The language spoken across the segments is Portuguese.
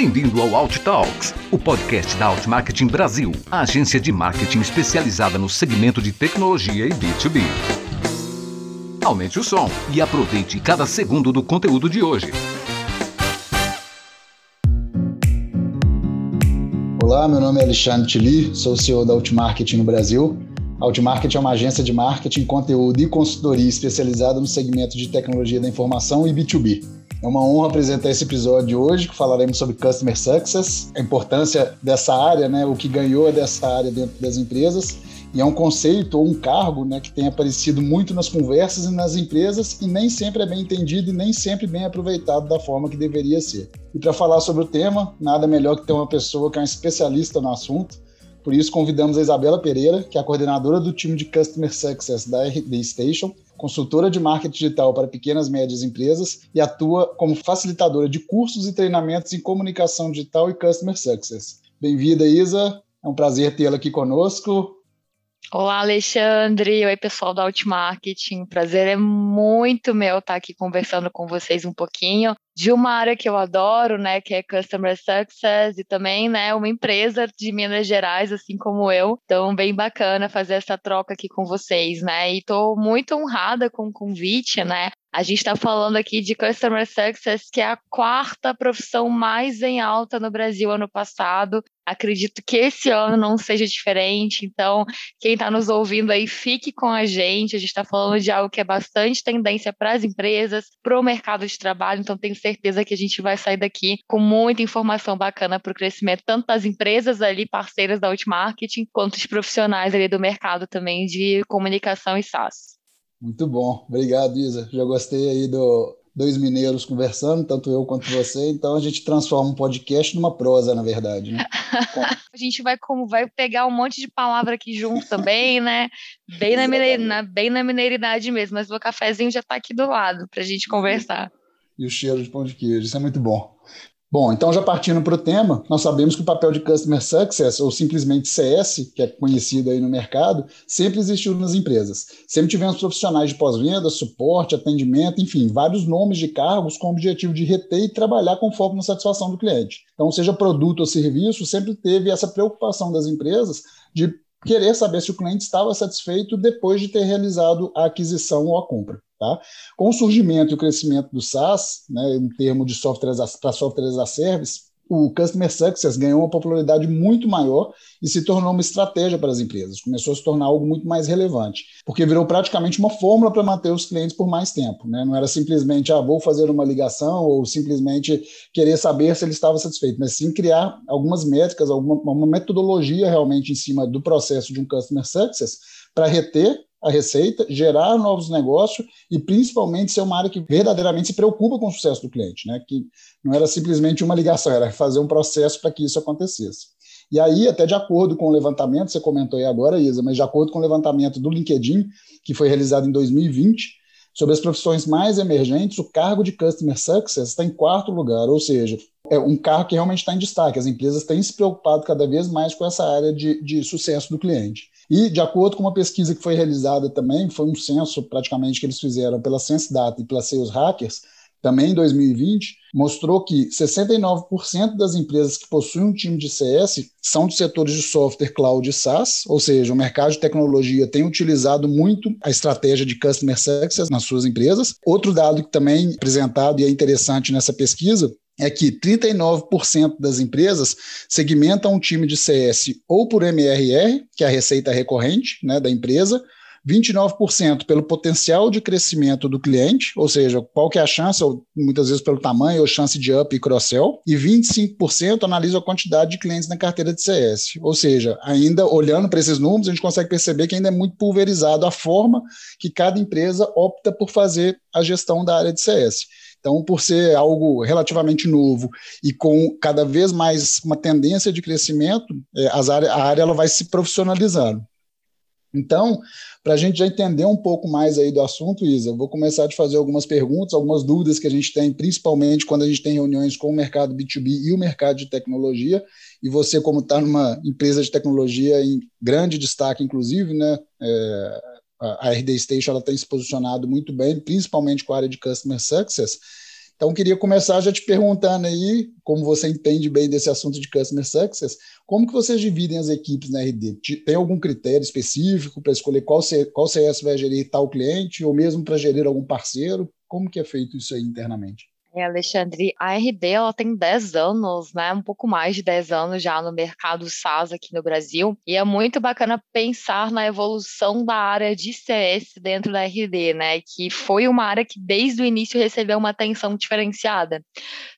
Bem-vindo ao Alt Talks, o podcast da Alt Marketing Brasil, a agência de marketing especializada no segmento de tecnologia e B2B. Aumente o som e aproveite cada segundo do conteúdo de hoje. Olá, meu nome é Alexandre Tili, sou CEO da Alt Marketing no Brasil. Alt Marketing é uma agência de marketing, conteúdo e consultoria especializada no segmento de tecnologia da informação e B2B. É uma honra apresentar esse episódio hoje, que falaremos sobre Customer Success, a importância dessa área, né, o que ganhou dessa área dentro das empresas. E é um conceito ou um cargo né, que tem aparecido muito nas conversas e nas empresas e nem sempre é bem entendido e nem sempre bem aproveitado da forma que deveria ser. E para falar sobre o tema, nada melhor que ter uma pessoa que é um especialista no assunto. Por isso, convidamos a Isabela Pereira, que é a coordenadora do time de Customer Success da RD Station, consultora de marketing digital para pequenas e médias empresas e atua como facilitadora de cursos e treinamentos em comunicação digital e customer success. Bem-vinda, Isa. É um prazer tê-la aqui conosco. Olá, Alexandre. Oi, pessoal da Outmarketing. Prazer é muito meu estar aqui conversando com vocês um pouquinho de uma área que eu adoro, né, que é Customer Success e também, né, uma empresa de Minas Gerais, assim como eu. Então, bem bacana fazer essa troca aqui com vocês, né? E estou muito honrada com o convite, né? A gente está falando aqui de Customer Success, que é a quarta profissão mais em alta no Brasil ano passado. Acredito que esse ano não seja diferente. Então, quem está nos ouvindo aí, fique com a gente. A gente está falando de algo que é bastante tendência para as empresas, para o mercado de trabalho. Então, tenho certeza que a gente vai sair daqui com muita informação bacana para o crescimento, tanto das empresas ali, parceiras da Outmarketing, quanto os profissionais ali do mercado também de comunicação e SaaS. Muito bom, obrigado, Isa. Já gostei aí do dois mineiros conversando, tanto eu quanto você. Então a gente transforma um podcast numa prosa, na verdade. Né? a gente vai como vai pegar um monte de palavra aqui junto também, né? Bem na, mineir, na, bem na mineiridade mesmo. Mas o cafezinho já está aqui do lado para a gente conversar. E o cheiro de pão de queijo, isso é muito bom. Bom, então já partindo para o tema, nós sabemos que o papel de Customer Success, ou simplesmente CS, que é conhecido aí no mercado, sempre existiu nas empresas. Sempre tivemos profissionais de pós-venda, suporte, atendimento, enfim, vários nomes de cargos com o objetivo de reter e trabalhar com foco na satisfação do cliente. Então, seja produto ou serviço, sempre teve essa preocupação das empresas de querer saber se o cliente estava satisfeito depois de ter realizado a aquisição ou a compra. Tá? Com o surgimento e o crescimento do SaaS, né, em termos de softwares para softwares a service, o Customer Success ganhou uma popularidade muito maior e se tornou uma estratégia para as empresas. Começou a se tornar algo muito mais relevante, porque virou praticamente uma fórmula para manter os clientes por mais tempo. Né? Não era simplesmente, ah, vou fazer uma ligação ou simplesmente querer saber se ele estava satisfeito, mas sim criar algumas métricas, alguma uma metodologia realmente em cima do processo de um Customer Success para reter a receita, gerar novos negócios e principalmente ser uma área que verdadeiramente se preocupa com o sucesso do cliente, né? Que não era simplesmente uma ligação, era fazer um processo para que isso acontecesse. E aí, até de acordo com o levantamento, você comentou aí agora, Isa, mas de acordo com o levantamento do LinkedIn, que foi realizado em 2020, sobre as profissões mais emergentes, o cargo de Customer Success está em quarto lugar, ou seja, é um cargo que realmente está em destaque. As empresas têm se preocupado cada vez mais com essa área de, de sucesso do cliente. E, de acordo com uma pesquisa que foi realizada também, foi um censo praticamente que eles fizeram pela SenseData e pela Sales Hackers, também em 2020, mostrou que 69% das empresas que possuem um time de CS são de setores de software, cloud e SaaS, ou seja, o mercado de tecnologia tem utilizado muito a estratégia de Customer Success nas suas empresas. Outro dado que também é apresentado e é interessante nessa pesquisa é que 39% das empresas segmentam um time de CS ou por MRR, que é a receita recorrente né, da empresa, 29% pelo potencial de crescimento do cliente, ou seja, qual que é a chance, ou muitas vezes pelo tamanho ou chance de up e cross-sell, e 25% analisa a quantidade de clientes na carteira de CS. Ou seja, ainda olhando para esses números, a gente consegue perceber que ainda é muito pulverizado a forma que cada empresa opta por fazer a gestão da área de CS. Então, por ser algo relativamente novo e com cada vez mais uma tendência de crescimento, é, as a área ela vai se profissionalizando. Então, para a gente já entender um pouco mais aí do assunto, Isa, vou começar a fazer algumas perguntas, algumas dúvidas que a gente tem, principalmente quando a gente tem reuniões com o mercado B2B e o mercado de tecnologia. E você, como está numa empresa de tecnologia em grande destaque, inclusive, né? É, a RD Station ela tem se posicionado muito bem, principalmente com a área de Customer Success. Então, queria começar já te perguntando aí, como você entende bem desse assunto de Customer Success, como que vocês dividem as equipes na RD? Tem algum critério específico para escolher qual, CS vai gerir tal cliente, ou mesmo para gerir algum parceiro? Como que é feito isso aí internamente? É, Alexandre, a RD ela tem 10 anos, né? Um pouco mais de 10 anos já no mercado SaaS aqui no Brasil. E é muito bacana pensar na evolução da área de CS dentro da RD, né? Que foi uma área que desde o início recebeu uma atenção diferenciada.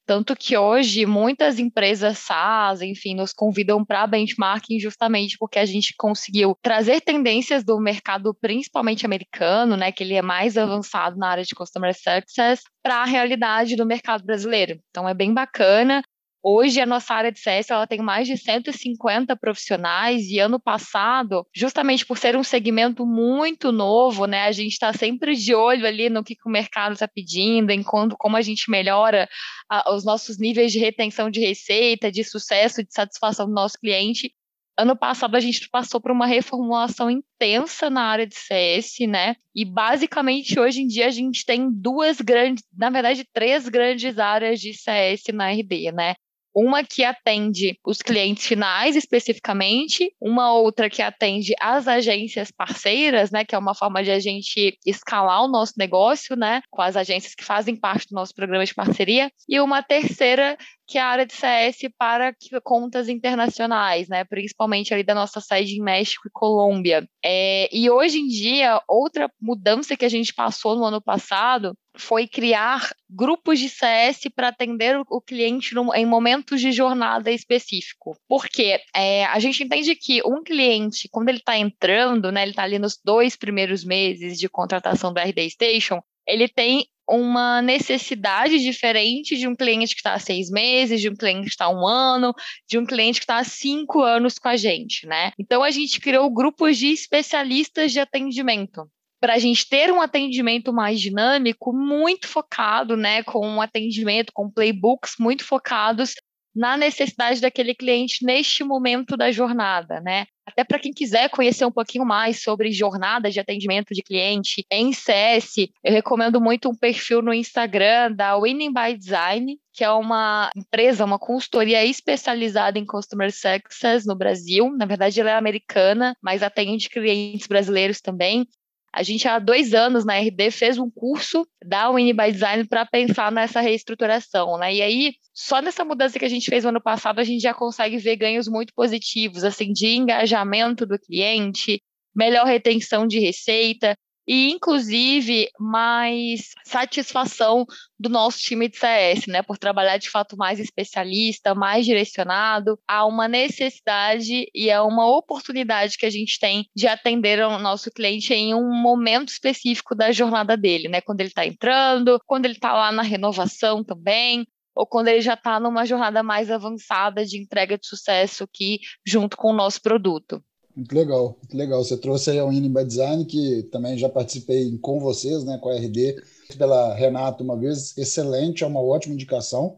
Tanto que hoje muitas empresas SaaS, enfim, nos convidam para benchmarking justamente porque a gente conseguiu trazer tendências do mercado, principalmente americano, né, que ele é mais avançado na área de customer success, para a realidade do mercado brasileiro. Então é bem bacana. Hoje, a nossa área de CS ela tem mais de 150 profissionais e ano passado, justamente por ser um segmento muito novo, né, a gente está sempre de olho ali no que, que o mercado está pedindo, em quando, como a gente melhora a, os nossos níveis de retenção de receita, de sucesso, de satisfação do nosso cliente. Ano passado a gente passou por uma reformulação intensa na área de CS, né? E basicamente hoje em dia a gente tem duas grandes, na verdade, três grandes áreas de CS na RD, né? Uma que atende os clientes finais especificamente, uma outra que atende as agências parceiras, né, que é uma forma de a gente escalar o nosso negócio, né, com as agências que fazem parte do nosso programa de parceria, e uma terceira que é a área de CS para contas internacionais, né? Principalmente ali da nossa sede em México e Colômbia. É, e hoje em dia, outra mudança que a gente passou no ano passado foi criar grupos de CS para atender o cliente no, em momentos de jornada específico. Porque é, a gente entende que um cliente, quando ele está entrando, né, ele está ali nos dois primeiros meses de contratação da RD Station, ele tem uma necessidade diferente de um cliente que está há seis meses, de um cliente que está há um ano, de um cliente que está há cinco anos com a gente, né? Então a gente criou grupos de especialistas de atendimento para a gente ter um atendimento mais dinâmico, muito focado, né, com um atendimento com playbooks muito focados na necessidade daquele cliente neste momento da jornada, né? Até para quem quiser conhecer um pouquinho mais sobre jornada de atendimento de cliente em CS, eu recomendo muito um perfil no Instagram da Winning by Design, que é uma empresa, uma consultoria especializada em Customer Success no Brasil. Na verdade, ela é americana, mas atende clientes brasileiros também. A gente, há dois anos na RD, fez um curso da Winnie by Design para pensar nessa reestruturação, né? E aí, só nessa mudança que a gente fez no ano passado, a gente já consegue ver ganhos muito positivos, assim, de engajamento do cliente, melhor retenção de receita, e inclusive mais satisfação do nosso time de CS, né, por trabalhar de fato mais especialista, mais direcionado. A uma necessidade e a uma oportunidade que a gente tem de atender o nosso cliente em um momento específico da jornada dele, né, quando ele está entrando, quando ele está lá na renovação também, ou quando ele já está numa jornada mais avançada de entrega de sucesso aqui junto com o nosso produto. Muito legal, muito legal. Você trouxe aí a Winning Design, que também já participei com vocês, né, com a RD, pela Renata uma vez, excelente, é uma ótima indicação.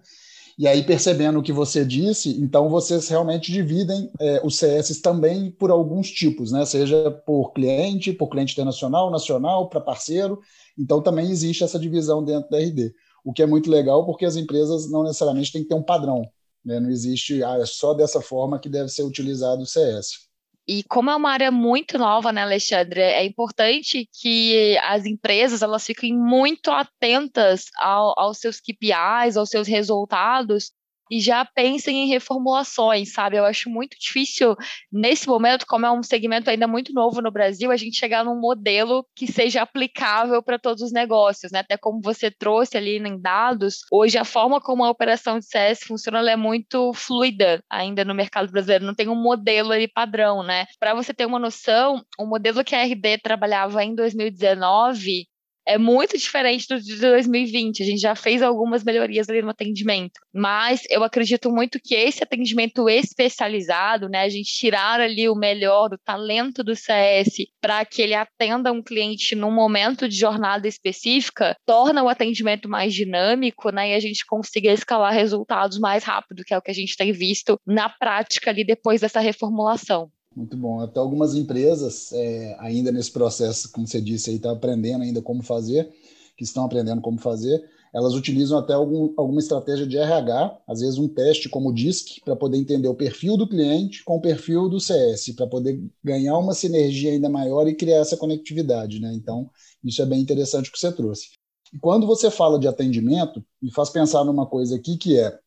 E aí, percebendo o que você disse, então vocês realmente dividem é, os CS também por alguns tipos, né? Seja por cliente, por cliente internacional, nacional, para parceiro. Então também existe essa divisão dentro da RD. O que é muito legal, porque as empresas não necessariamente têm que ter um padrão. Né? Não existe, ah, é só dessa forma que deve ser utilizado o CS. E como é uma área muito nova, né, Alexandre, é importante que as empresas elas fiquem muito atentas ao, aos seus KPIs, aos seus resultados, e já pensem em reformulações, sabe? Eu acho muito difícil, nesse momento, como é um segmento ainda muito novo no Brasil, a gente chegar num modelo que seja aplicável para todos os negócios, né? Até como você trouxe ali em dados, hoje a forma como a operação de CS funciona é muito fluida ainda no mercado brasileiro, não tem um modelo ali padrão, né? Para você ter uma noção, o modelo que a RD trabalhava em 2019 é muito diferente do de 2020. A gente já fez algumas melhorias ali no atendimento, mas eu acredito muito que esse atendimento especializado, né, a gente tirar ali o melhor do talento do CS para que ele atenda um cliente num momento de jornada específica, torna o atendimento mais dinâmico, né, e a gente consiga escalar resultados mais rápido, que é o que a gente tem visto na prática ali depois dessa reformulação. Muito bom. Até algumas empresas, é, ainda nesse processo, como você disse, aí está aprendendo ainda como fazer, que estão aprendendo como fazer. elas utilizam até algum, alguma estratégia de RH, às vezes um teste como o DISC, para poder entender o perfil do cliente com o perfil do CS, para poder ganhar uma sinergia ainda maior e criar essa conectividade. Né? Então, isso é bem interessante que você trouxe. E quando você fala de atendimento, me faz pensar numa coisa aqui que é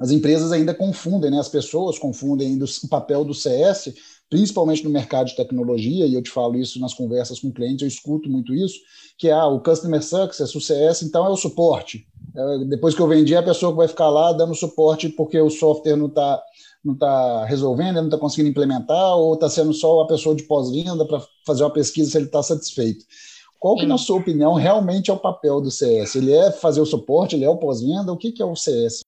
as empresas ainda confundem, né? as pessoas confundem o papel do CS, principalmente no mercado de tecnologia, e eu te falo isso nas conversas com clientes, eu escuto muito isso, que é ah, o Customer Success, o CS, então é o suporte. É, depois que eu vendi, a pessoa que vai ficar lá dando suporte porque o software não está não tá resolvendo, não está conseguindo implementar, ou está sendo só a pessoa de pós-venda para fazer uma pesquisa se ele está satisfeito. Qual que, na sua opinião, realmente é o papel do CS? Ele é fazer o suporte, ele é o pós-venda? O que, que é o CS?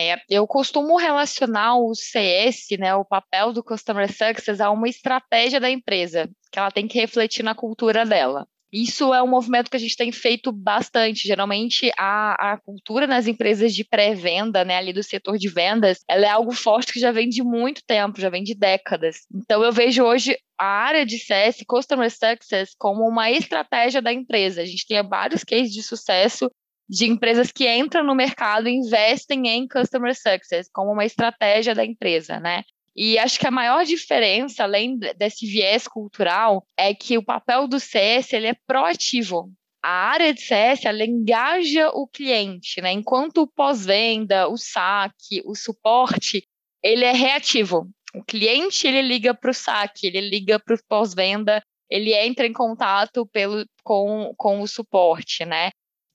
É, eu costumo relacionar o CS, né, o papel do Customer Success, a uma estratégia da empresa, que ela tem que refletir na cultura dela. Isso é um movimento que a gente tem feito bastante. Geralmente, a, a cultura nas empresas de pré-venda, né, ali do setor de vendas, ela é algo forte que já vem de muito tempo, já vem de décadas. Então, eu vejo hoje a área de CS, Customer Success, como uma estratégia da empresa. A gente tem vários cases de sucesso de empresas que entram no mercado e investem em Customer Success como uma estratégia da empresa, né? E acho que a maior diferença, além desse viés cultural, é que o papel do CS ele é proativo. A área de CS ela engaja o cliente, né? enquanto o pós-venda, o saque, o suporte, ele é reativo. O cliente ele liga para o saque, ele liga para o pós-venda, ele entra em contato pelo, com, com o suporte, né?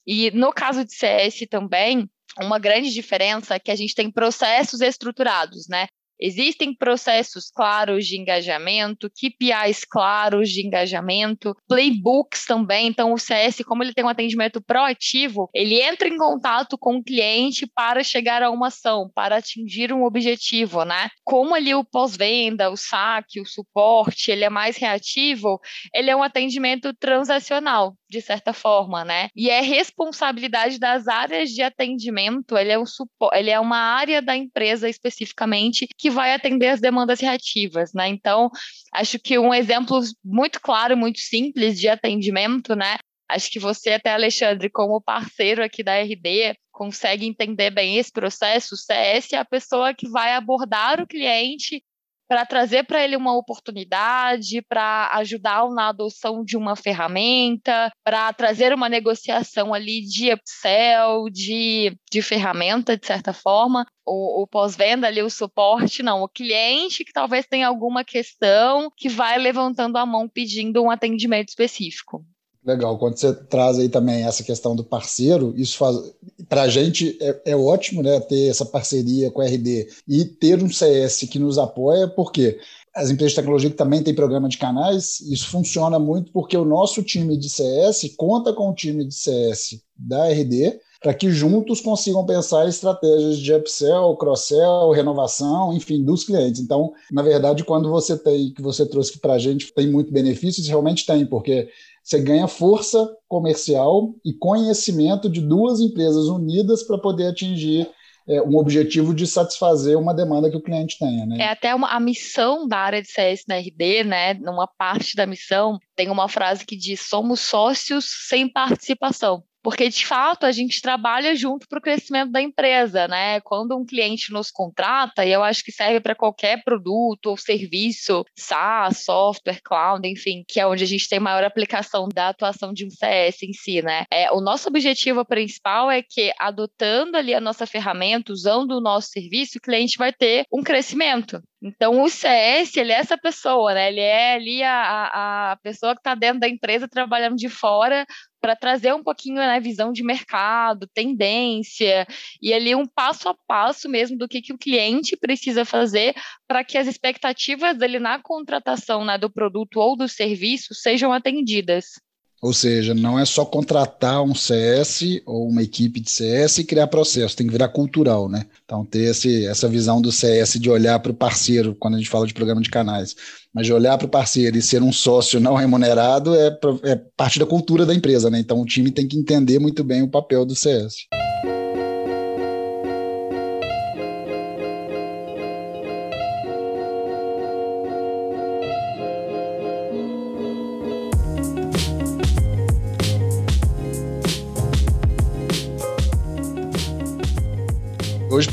E no caso de CS também, uma grande diferença é que a gente tem processos estruturados, né? Existem processos claros de engajamento, KPIs claros de engajamento, playbooks também. Então, o CS, como ele tem um atendimento proativo, ele entra em contato com o cliente para chegar a uma ação, para atingir um objetivo, né? Como ali o pós-venda, o saque, o suporte, ele é mais reativo, ele é um atendimento transacional, de certa forma, né? E é responsabilidade das áreas de atendimento, ele é, um ele é uma área da empresa especificamente que vai atender as demandas reativas, né? Então, acho que um exemplo muito claro, muito simples de atendimento, né? Acho que você, até Alexandre, como parceiro aqui da RD, consegue entender bem esse processo. O CS é a pessoa que vai abordar o cliente para trazer para ele uma oportunidade, para ajudá-lo na adoção de uma ferramenta, para trazer uma negociação ali de upsell, de, de ferramenta, de certa forma. O, o pós-venda ali, o suporte, não. O cliente que talvez tenha alguma questão que vai levantando a mão pedindo um atendimento específico. Legal, quando você traz aí também essa questão do parceiro, isso faz para a gente é, é, ótimo, né, ter essa parceria com a RD e ter um CS que nos apoia, porque as empresas de tecnologia que também têm programa de canais, isso funciona muito porque o nosso time de CS conta com o time de CS da RD para que juntos consigam pensar estratégias de upsell, cross-sell, renovação, enfim, dos clientes. Então, na verdade, quando você tem, que você trouxe para a gente, tem muito benefício, isso realmente tem, porque você ganha força comercial e conhecimento de duas empresas unidas para poder atingir é, um objetivo de satisfazer uma demanda que o cliente tenha. Né? É até uma, a missão da área de CS na RD, né? Numa parte da missão, tem uma frase que diz: somos sócios sem participação porque de fato a gente trabalha junto para o crescimento da empresa, né? Quando um cliente nos contrata, e eu acho que serve para qualquer produto ou serviço, SaaS, software, cloud, enfim, que é onde a gente tem maior aplicação da atuação de um CS em si, né? É, o nosso objetivo principal é que adotando ali a nossa ferramenta, usando o nosso serviço, o cliente vai ter um crescimento. Então, o CS, ele é essa pessoa, né? Ele é ali a, a pessoa que está dentro da empresa trabalhando de fora para trazer um pouquinho a né, visão de mercado, tendência, e ali um passo a passo mesmo do que, que o cliente precisa fazer para que as expectativas dele na contratação né, do produto ou do serviço sejam atendidas. Ou seja, não é só contratar um CS ou uma equipe de CS e criar processo, tem que virar cultural, né? Então, ter esse, essa visão do CS de olhar para o parceiro, quando a gente fala de programa de canais, mas de olhar para o parceiro e ser um sócio não remunerado é, é parte da cultura da empresa, né? Então, o time tem que entender muito bem o papel do CS.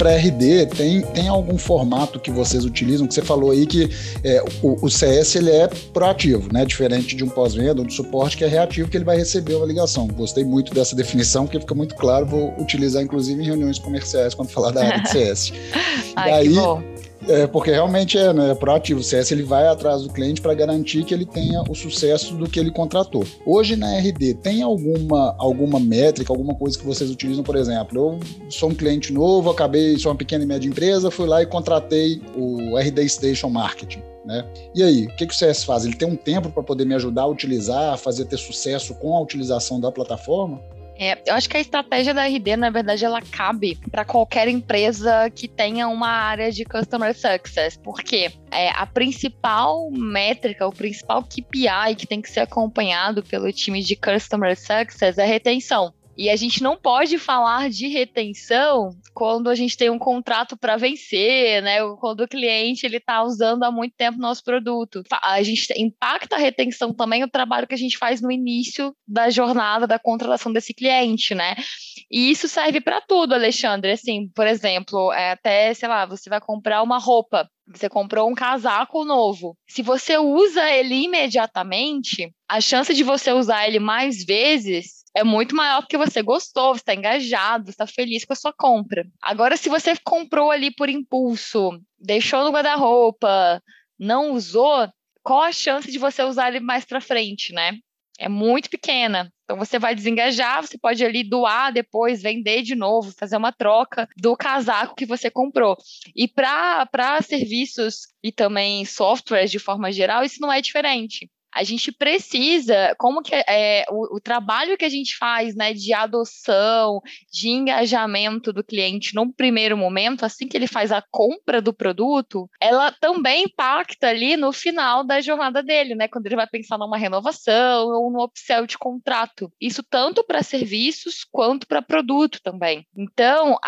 Para RD, tem, tem algum formato que vocês utilizam? Que você falou aí que é, o, o, CS ele é proativo, né? Diferente de um pós-venda ou de suporte que é reativo, que ele vai receber uma ligação. Gostei muito dessa definição, porque fica muito claro. Vou utilizar, inclusive, em reuniões comerciais quando falar da área de CS. Ai, Daí, que bom. É, porque realmente é, né, é proativo. O CS ele vai atrás do cliente para garantir que ele tenha o sucesso do que ele contratou. Hoje na RD, tem alguma, alguma métrica, alguma coisa que vocês utilizam, por exemplo? Eu sou um cliente novo, acabei, sou uma pequena e média empresa, fui lá e contratei o RD Station Marketing. Né? E aí, o que, que o CS faz? Ele tem um tempo para poder me ajudar a utilizar, fazer ter sucesso com a utilização da plataforma? É, eu acho que a estratégia da RD, na verdade, ela cabe para qualquer empresa que tenha uma área de Customer Success, porque é, a principal métrica, o principal KPI que tem que ser acompanhado pelo time de Customer Success é retenção. E a gente não pode falar de retenção quando a gente tem um contrato para vencer, né? Quando o cliente ele está usando há muito tempo nosso produto. A gente impacta a retenção também o trabalho que a gente faz no início da jornada da contratação desse cliente, né? E isso serve para tudo, Alexandre. Assim, por exemplo, é até, sei lá, você vai comprar uma roupa você comprou um casaco novo. Se você usa ele imediatamente, a chance de você usar ele mais vezes é muito maior porque você gostou, está engajado, está feliz com a sua compra. Agora, se você comprou ali por impulso, deixou no guarda-roupa, não usou, qual a chance de você usar ele mais para frente, né? É muito pequena. Então você vai desengajar, você pode ali doar depois, vender de novo, fazer uma troca do casaco que você comprou. E para serviços e também softwares de forma geral, isso não é diferente a gente precisa, como que é o, o, trabalho que a gente faz, né, de adoção, de engajamento do cliente num primeiro momento, assim que ele faz a compra do produto, ela também impacta ali no final da jornada dele, né, quando ele vai pensar numa renovação ou no upsell de contrato. Isso tanto para serviços quanto para produto também. Então,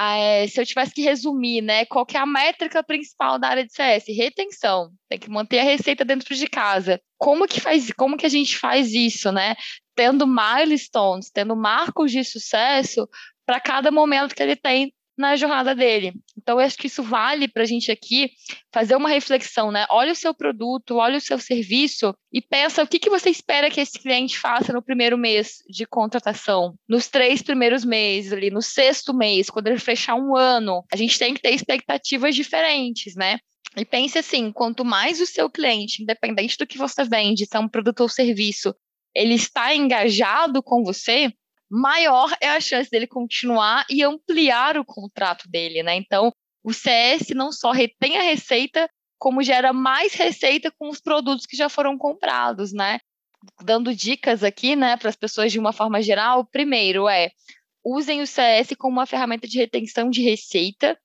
se eu tivesse que resumir, né, qual que é a métrica principal da área de CS? Retenção. Tem que manter a receita dentro de casa como que faz, como que a gente faz isso, né? Tendo milestones, tendo marcos de sucesso para cada momento que ele tem na jornada dele. Então, eu acho que isso vale para a gente aqui fazer uma reflexão, né? Olha o seu produto, olha o seu serviço e pensa o que, que você espera que esse cliente faça no primeiro mês de contratação, nos três primeiros meses, ali, no sexto mês, quando ele fechar um ano. A gente tem que ter expectativas diferentes, né? E pense assim: quanto mais o seu cliente, independente do que você vende, se é um produto ou serviço, ele está engajado com você, maior é a chance dele continuar e ampliar o contrato dele, né? Então, o CS não só retém a receita, como gera mais receita com os produtos que já foram comprados, né? Dando dicas aqui, né, para as pessoas de uma forma geral, primeiro é usem o CS como uma ferramenta de retenção de receita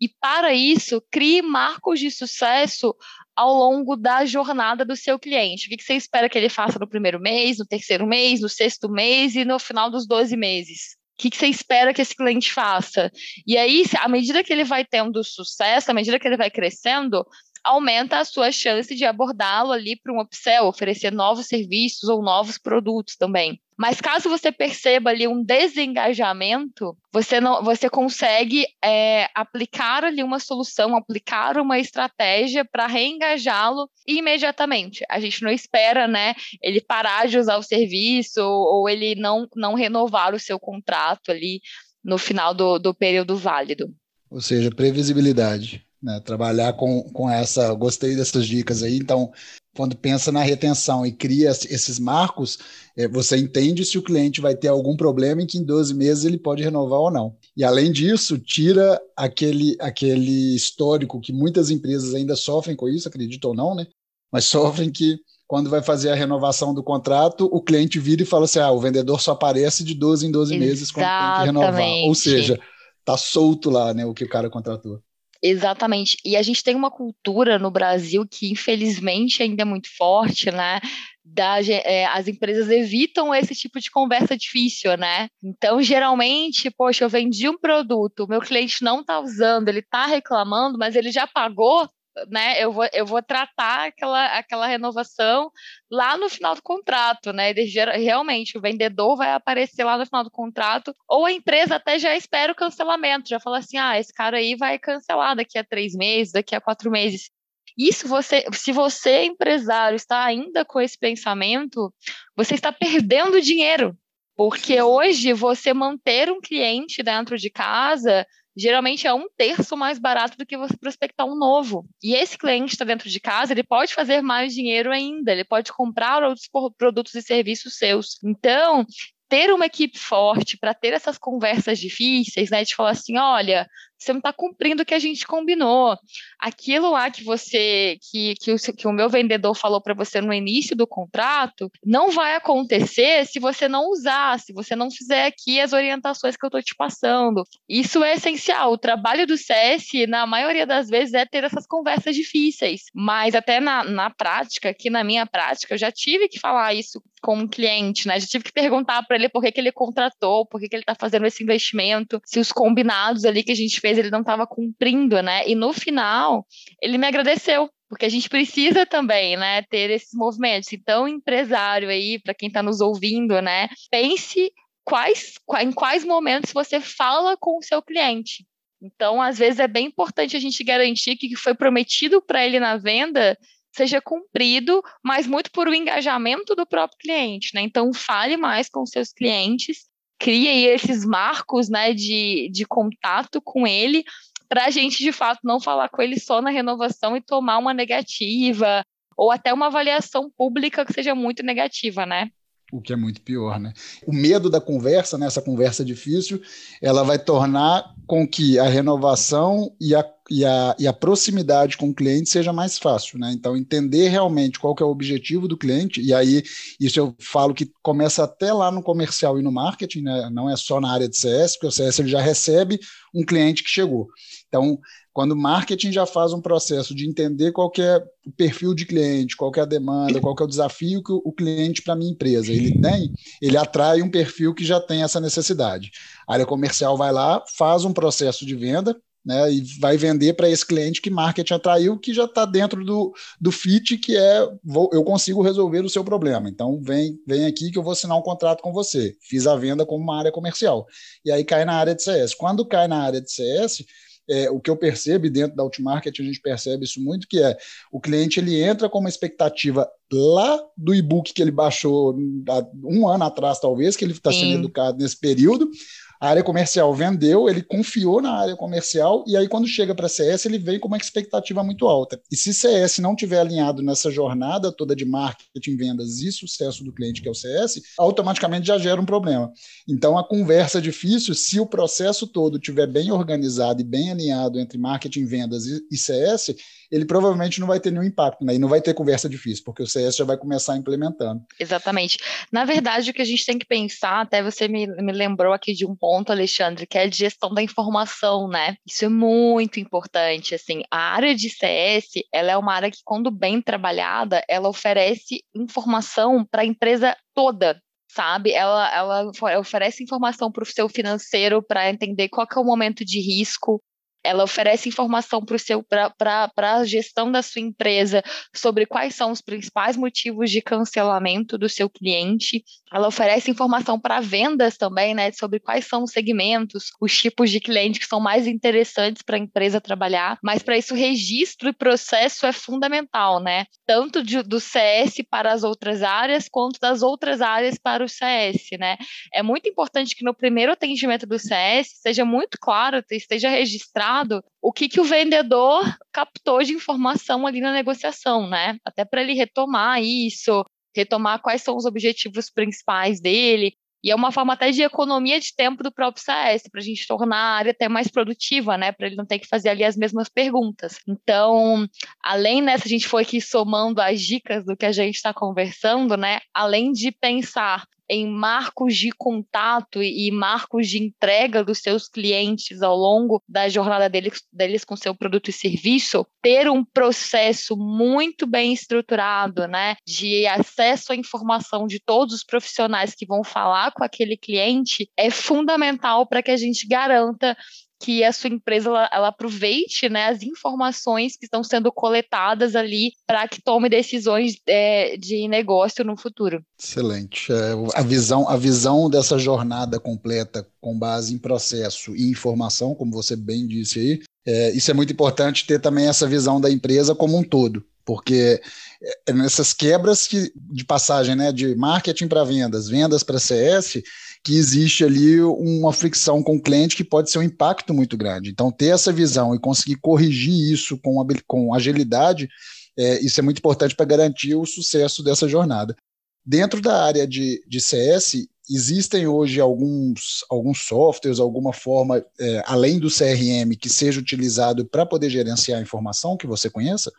e para isso, crie marcos de sucesso ao longo da jornada do seu cliente. O que você espera que ele faça no primeiro mês, no terceiro mês, no sexto mês e no final dos 12 meses? O que você espera que esse cliente faça? E aí, à medida que ele vai tendo sucesso, à medida que ele vai crescendo, aumenta a sua chance de abordá-lo ali para um upsell, oferecer novos serviços ou novos produtos também. Mas caso você perceba ali um desengajamento, você não, você consegue é, aplicar ali uma solução, aplicar uma estratégia para reengajá-lo imediatamente. A gente não espera, né, ele parar de usar o serviço ou, ele não, não renovar o seu contrato ali no final do, do período válido. Ou seja, previsibilidade. Né, trabalhar com, com essa, gostei dessas dicas aí. Então, quando pensa na retenção e cria esses marcos, é, você entende se o cliente vai ter algum problema em que em 12 meses ele pode renovar ou não. E além disso, tira aquele, aquele histórico que muitas empresas ainda sofrem com isso, acredito ou não, né? Mas sofrem que quando vai fazer a renovação do contrato, o cliente vira e fala assim: ah, o vendedor só aparece de 12 em 12 Exatamente. meses quando tem que renovar. Ou seja, tá solto lá, né, o que o cara contratou. Exatamente. E a gente tem uma cultura no Brasil que, infelizmente, ainda é muito forte, né? Da, é, as empresas evitam esse tipo de conversa difícil, né? Então, geralmente, poxa, eu vendi um produto, meu cliente não está usando, ele está reclamando, mas ele já pagou, né, eu vou, eu vou tratar aquela, aquela renovação lá no final do contrato, né? Realmente, o vendedor vai aparecer lá no final do contrato, ou a empresa até já espera o cancelamento, já fala assim: ah, esse cara aí vai cancelar daqui a três meses, daqui a quatro meses. Isso você, se você empresário está ainda com esse pensamento, você está perdendo dinheiro, porque hoje você manter um cliente dentro de casa geralmente é um terço mais barato do que você prospectar um novo. E esse cliente está dentro de casa, ele pode fazer mais dinheiro ainda, ele pode comprar outros produtos e serviços seus. Então, ter uma equipe forte para ter essas conversas difíceis, né, de falar assim, olha, você não está cumprindo o que a gente combinou. Aquilo lá que você, que, que, o, que o meu vendedor falou para você no início do contrato, não vai acontecer se você não usar, se você não fizer aqui as orientações que eu estou te passando. Isso é essencial. O trabalho do CS, na maioria das vezes, é ter essas conversas difíceis. Mas até na, na prática, aqui na minha prática, eu já tive que falar isso com um cliente, né? Já tive que perguntar para ele por que, que ele contratou, por que, que ele está fazendo esse investimento, se os combinados ali que a gente fez ele não estava cumprindo, né? E no final, ele me agradeceu, porque a gente precisa também, né, ter esses movimentos. Então, empresário aí, para quem está nos ouvindo, né, pense quais, em quais momentos você fala com o seu cliente. Então, às vezes é bem importante a gente garantir que o que foi prometido para ele na venda seja cumprido, mas muito por o engajamento do próprio cliente, né? Então, fale mais com seus clientes cria esses marcos né, de, de contato com ele para a gente, de fato, não falar com ele só na renovação e tomar uma negativa ou até uma avaliação pública que seja muito negativa, né? O que é muito pior, né? O medo da conversa, né, essa conversa difícil, ela vai tornar com que a renovação e a, e a, e a proximidade com o cliente seja mais fácil, né? Então, entender realmente qual que é o objetivo do cliente, e aí isso eu falo que começa até lá no comercial e no marketing, né? Não é só na área de CS, porque o CS ele já recebe um cliente que chegou. Então, quando o marketing já faz um processo de entender qual é o perfil de cliente, qual é a demanda, qual é o desafio que o cliente para a minha empresa ele tem, ele atrai um perfil que já tem essa necessidade. A área comercial vai lá, faz um processo de venda, né, e vai vender para esse cliente que marketing atraiu, que já está dentro do, do fit, que é vou, eu consigo resolver o seu problema. Então vem, vem aqui que eu vou assinar um contrato com você. Fiz a venda como uma área comercial. E aí cai na área de CS. Quando cai na área de CS, é, o que eu percebo dentro da Outmarket, a gente percebe isso muito, que é o cliente ele entra com uma expectativa lá do e-book que ele baixou há um ano atrás, talvez, que ele está sendo educado nesse período, a área comercial vendeu, ele confiou na área comercial, e aí quando chega para CS, ele vem com uma expectativa muito alta. E se CS não tiver alinhado nessa jornada toda de marketing, vendas e sucesso do cliente, que é o CS, automaticamente já gera um problema. Então, a conversa é difícil, se o processo todo estiver bem organizado e bem alinhado entre marketing, vendas e CS, ele provavelmente não vai ter nenhum impacto, né? E não vai ter conversa difícil, porque o CS já vai começar implementando. Exatamente. Na verdade, o que a gente tem que pensar, até você me, me lembrou aqui de um ponto, Alexandre, que é a gestão da informação, né? Isso é muito importante, assim, a área de CS, ela é uma área que, quando bem trabalhada, ela oferece informação para a empresa toda, sabe? Ela, ela oferece informação para o seu financeiro para entender qual é o momento de risco, ela oferece informação para a gestão da sua empresa sobre quais são os principais motivos de cancelamento do seu cliente. Ela oferece informação para vendas também, né, sobre quais são os segmentos, os tipos de clientes que são mais interessantes para a empresa trabalhar. Mas para isso, registro e processo é fundamental, né? Tanto de, do CS para as outras áreas, quanto das outras áreas para o CS, né? É muito importante que no primeiro atendimento do CS seja muito claro, esteja registrado o que, que o vendedor captou de informação ali na negociação, né? Até para ele retomar isso, retomar quais são os objetivos principais dele. E é uma forma até de economia de tempo do próprio CS, para a gente tornar a área até mais produtiva, né? Para ele não ter que fazer ali as mesmas perguntas. Então, além dessa, a gente foi aqui somando as dicas do que a gente está conversando, né? Além de pensar em marcos de contato e marcos de entrega dos seus clientes ao longo da jornada deles, deles com seu produto e serviço, ter um processo muito bem estruturado, né, de acesso à informação de todos os profissionais que vão falar com aquele cliente é fundamental para que a gente garanta que a sua empresa ela, ela aproveite né, as informações que estão sendo coletadas ali para que tome decisões é, de negócio no futuro. Excelente. É, a, visão, a visão dessa jornada completa com base em processo e informação, como você bem disse aí, é, isso é muito importante ter também essa visão da empresa como um todo, porque é, é nessas quebras que, de passagem né, de marketing para vendas, vendas para CS, que existe ali uma fricção com o cliente que pode ser um impacto muito grande. Então, ter essa visão e conseguir corrigir isso com, com agilidade, é, isso é muito importante para garantir o sucesso dessa jornada. Dentro da área de, de CS, existem hoje alguns, alguns softwares, alguma forma, é, além do CRM, que seja utilizado para poder gerenciar a informação que você conheça?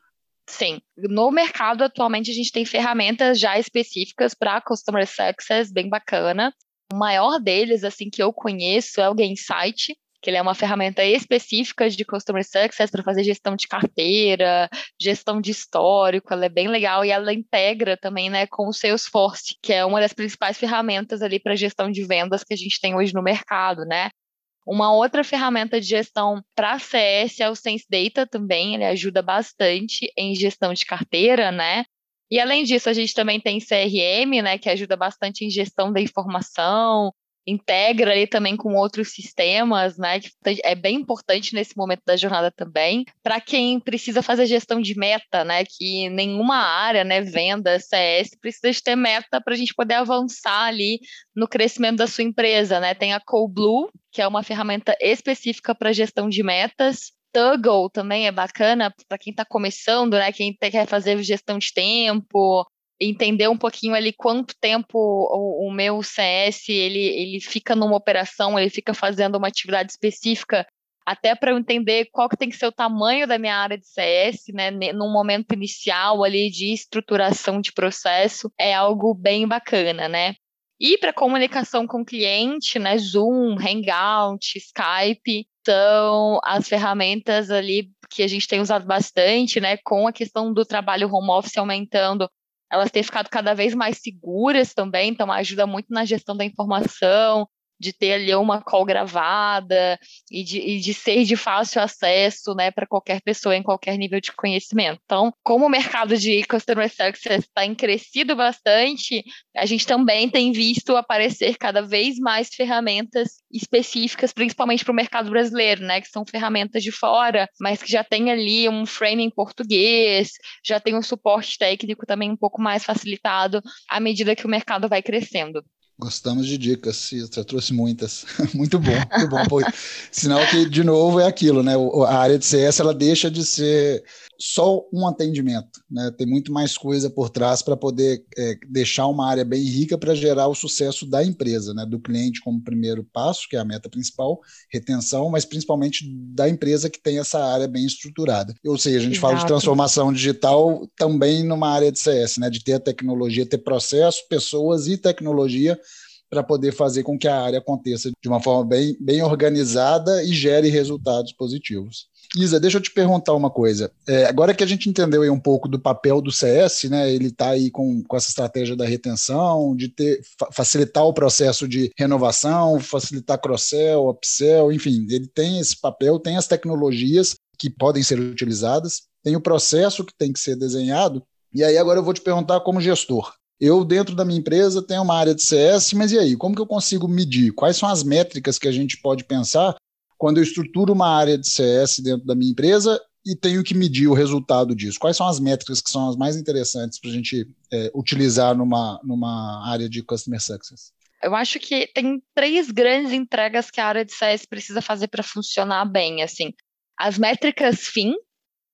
Sim. No mercado, atualmente, a gente tem ferramentas já específicas para Customer Success, bem bacana. O maior deles, assim, que eu conheço é o Gainsight, que ele é uma ferramenta específica de Customer Success para fazer gestão de carteira, gestão de histórico, ela é bem legal e ela integra também, né, com o Salesforce, que é uma das principais ferramentas ali para gestão de vendas que a gente tem hoje no mercado, né? Uma outra ferramenta de gestão para CS é o Sense Data também, ele ajuda bastante em gestão de carteira, né? E além disso, a gente também tem CRM, né, que ajuda bastante em gestão da informação, integra ali também com outros sistemas, né, que é bem importante nesse momento da jornada também. Para quem precisa fazer gestão de meta, né, que nenhuma área, né, venda, CS, precisa de ter meta para a gente poder avançar ali no crescimento da sua empresa, né? Tem a Coblue, que é uma ferramenta específica para gestão de metas. Toggle também é bacana para quem está começando, né? Quem quer fazer gestão de tempo, entender um pouquinho ali quanto tempo o, o, meu CS ele, ele fica numa operação, ele fica fazendo uma atividade específica, até para eu entender qual que tem que ser o tamanho da minha área de CS, né? Num momento inicial ali de estruturação de processo, é algo bem bacana, né? E para comunicação com o cliente, né? Zoom, Hangout, Skype, são as ferramentas ali que a gente tem usado bastante, né? Com a questão do trabalho home office aumentando, elas têm ficado cada vez mais seguras também, então ajuda muito na gestão da informação, de ter ali uma call gravada e de, e de ser de fácil acesso né, para qualquer pessoa em qualquer nível de conhecimento. Então, como o mercado de Customer Success está crescido bastante, a gente também tem visto aparecer cada vez mais ferramentas específicas, principalmente para o mercado brasileiro, né, que são ferramentas de fora, mas que já tem ali um frame em português, já tem um suporte técnico também um pouco mais facilitado à medida que o mercado vai crescendo. Gostamos de dicas, você trouxe muitas. muito bom, muito bom. Pô, sinal que, de novo, é aquilo, né? A área de CS ela deixa de ser só um atendimento, né? Tem muito mais coisa por trás para poder é, deixar uma área bem rica para gerar o sucesso da empresa, né? Do cliente como primeiro passo, que é a meta principal, retenção, mas principalmente da empresa que tem essa área bem estruturada. Ou seja, a gente Exato. fala de transformação digital também numa área de CS, né? De ter a tecnologia, ter processo, pessoas e tecnologia para poder fazer com que a área aconteça de uma forma bem, bem organizada e gere resultados positivos. Isa, deixa eu te perguntar uma coisa. É, agora que a gente entendeu aí um pouco do papel do CS, né? Ele está aí com, com essa estratégia da retenção, de ter, facilitar o processo de renovação, facilitar cross-sell, upsell, enfim, ele tem esse papel, tem as tecnologias que podem ser utilizadas, tem o processo que tem que ser desenhado. E aí agora eu vou te perguntar como gestor. Eu, dentro da minha empresa, tenho uma área de CS, mas e aí? Como que eu consigo medir? Quais são as métricas que a gente pode pensar quando eu estruturo uma área de CS dentro da minha empresa e tenho que medir o resultado disso? Quais são as métricas que são as mais interessantes para a gente é, utilizar numa, numa área de Customer Success? Eu acho que tem três grandes entregas que a área de CS precisa fazer para funcionar bem, assim. As métricas fim,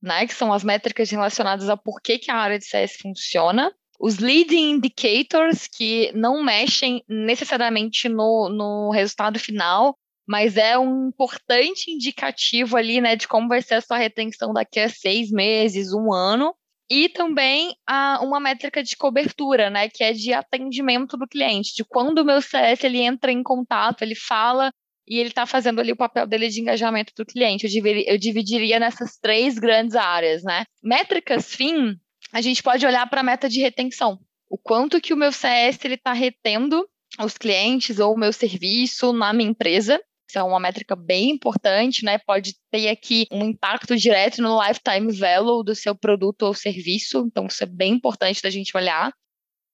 né, que são as métricas relacionadas ao porquê que a área de CS funciona. Os leading indicators, que não mexem necessariamente no, no resultado final, mas é um importante indicativo ali, né, de como vai ser a sua retenção daqui a seis meses, um ano, e também a, uma métrica de cobertura, né, que é de atendimento do cliente, de quando o meu CS ele entra em contato, ele fala e ele está fazendo ali o papel dele de engajamento do cliente. Eu, dividiria, eu dividiria nessas três grandes áreas, né? Métricas fim, a gente pode olhar para a meta de retenção. O quanto que o meu CS está retendo os clientes ou o meu serviço na minha empresa Isso é uma métrica bem importante, né? Pode ter aqui um impacto direto no lifetime value do seu produto ou serviço, então isso é bem importante da gente olhar.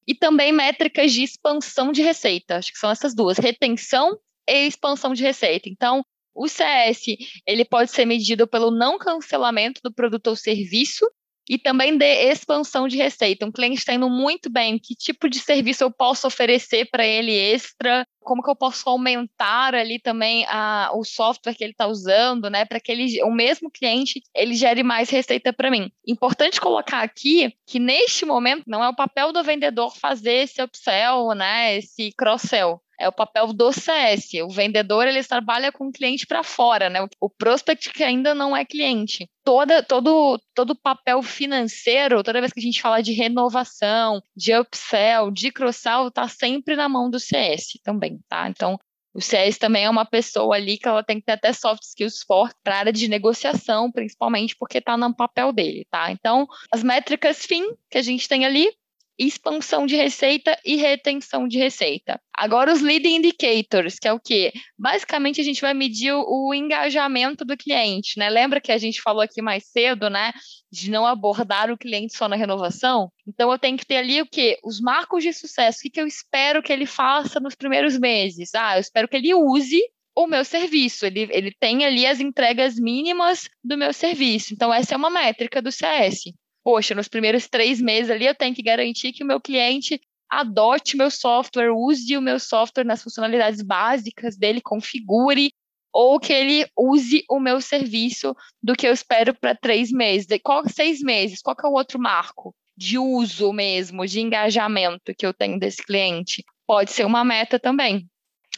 E também métricas de expansão de receita, acho que são essas duas, retenção e expansão de receita. Então, o CS, ele pode ser medido pelo não cancelamento do produto ou serviço e também de expansão de receita. Um cliente está indo muito bem, que tipo de serviço eu posso oferecer para ele extra, como que eu posso aumentar ali também a, o software que ele está usando, né, para que ele, o mesmo cliente ele gere mais receita para mim. Importante colocar aqui que neste momento não é o papel do vendedor fazer esse upsell, né, esse cross-sell é o papel do CS. O vendedor ele trabalha com o cliente para fora, né? O prospect que ainda não é cliente. Toda, todo todo papel financeiro, toda vez que a gente fala de renovação, de upsell, de cross-sell, está sempre na mão do CS também, tá? Então o CS também é uma pessoa ali que ela tem que ter até soft skills fortes para área de negociação, principalmente porque está no papel dele, tá? Então, as métricas fim que a gente tem ali, expansão de receita e retenção de receita. Agora, os leading indicators, que é o quê? Basicamente, a gente vai medir o, engajamento do cliente, né? Lembra que a gente falou aqui mais cedo, né? De não abordar o cliente só na renovação? Então, eu tenho que ter ali o quê? Os marcos de sucesso. O que, que eu espero que ele faça nos primeiros meses? Ah, eu espero que ele use o meu serviço, ele, ele tem ali as entregas mínimas do meu serviço. Então, essa é uma métrica do CS poxa, nos primeiros três meses ali eu tenho que garantir que o meu cliente adote meu software, use o meu software nas funcionalidades básicas dele, configure, ou que ele use o meu serviço do que eu espero para três meses. Qual, seis meses, qual que é o outro marco de uso mesmo, de engajamento que eu tenho desse cliente? Pode ser uma meta também.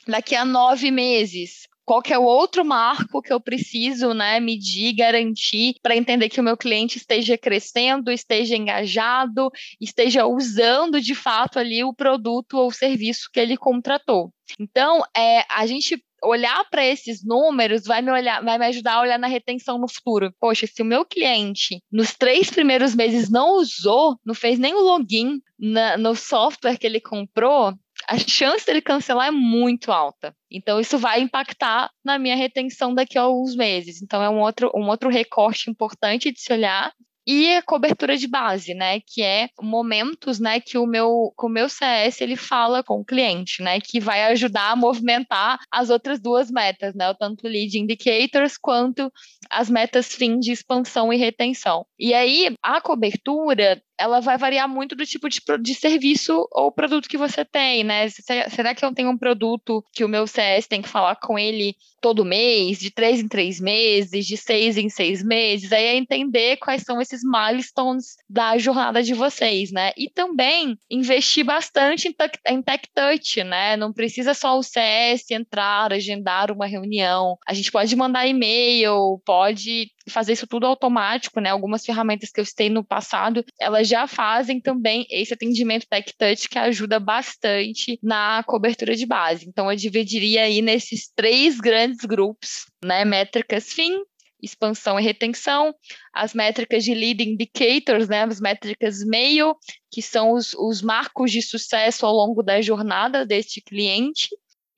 Daqui a nove meses, qual que é o outro marco que eu preciso né, medir, garantir para entender que o meu cliente esteja crescendo, esteja engajado, esteja usando de fato ali o produto ou serviço que ele contratou. Então, é, a gente olhar para esses números vai me, olhar, vai me ajudar a olhar na retenção no futuro. Poxa, se o meu cliente nos três primeiros meses não usou, não fez nem o login na, no software que ele comprou, a chance dele cancelar é muito alta. Então, isso vai impactar na minha retenção daqui a alguns meses. Então, é um outro, um outro recorte importante de se olhar e a cobertura de base, né, que é momentos, né, que o meu, o meu CS ele fala com o cliente, né, que vai ajudar a movimentar as outras duas metas, né, tanto lead indicators quanto as metas fim de expansão e retenção. E aí a cobertura ela vai variar muito do tipo de, de serviço ou produto que você tem, né? Será que eu tenho um produto que o meu CS tem que falar com ele todo mês, de três em três meses, de seis em seis meses? Aí é entender quais são esses milestones da jornada de vocês, né? E também investir bastante em, tech touch, né? Não precisa só o CS entrar, agendar uma reunião. A gente pode mandar e-mail, pode fazer isso tudo automático, né? Algumas ferramentas que eu citei no passado, elas já fazem também esse atendimento tech touch que ajuda bastante na cobertura de base. Então eu dividiria aí nesses três grandes grupos, né? Métricas fim, expansão e retenção, as métricas de lead indicators, né, as métricas meio, que são os, os marcos de sucesso ao longo da jornada deste cliente,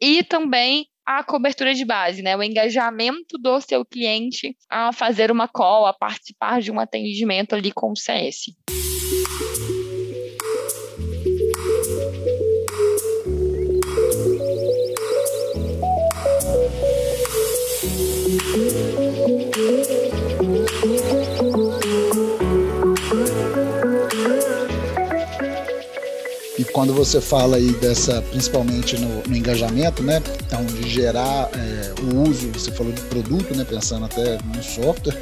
e também a cobertura de base, né? O engajamento do seu cliente a fazer uma call, a participar de um atendimento ali com o CS. Quando você fala aí dessa, principalmente no, no engajamento, né? Então, de gerar é, o uso, você falou de produto, né? Pensando até no software,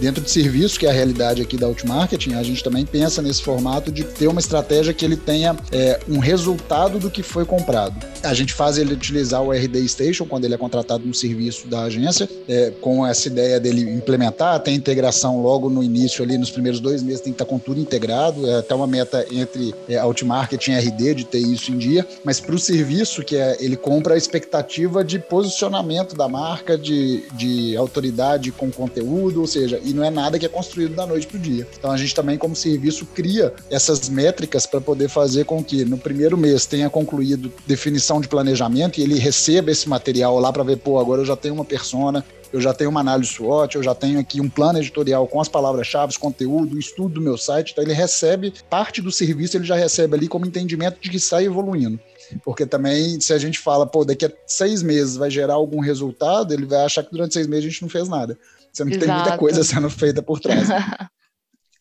Dentro de serviço, que é a realidade aqui da Outmarketing, a gente também pensa nesse formato de ter uma estratégia que ele tenha é, um resultado do que foi comprado. A gente faz ele utilizar o RD Station quando ele é contratado no serviço da agência, é, com essa ideia dele implementar, tem integração logo no início ali, nos primeiros dois meses tem que estar com tudo integrado, é até uma meta entre é, Outmarketing e RD de ter isso em dia, mas para o serviço, que é ele compra a expectativa de posicionamento da marca, de, de autoridade com conteúdo, ou seja, e não é nada que é construído da noite para o dia. Então a gente também, como serviço, cria essas métricas para poder fazer com que no primeiro mês tenha concluído definição de planejamento e ele receba esse material lá para ver, pô, agora eu já tenho uma persona, eu já tenho uma análise SWOT, eu já tenho aqui um plano editorial com as palavras-chave, conteúdo, estudo do meu site, então ele recebe parte do serviço, ele já recebe ali como entendimento de que sai evoluindo. Porque também, se a gente fala, pô, daqui a seis meses vai gerar algum resultado, ele vai achar que durante seis meses a gente não fez nada. Sendo que Exato. tem muita coisa sendo feita por trás.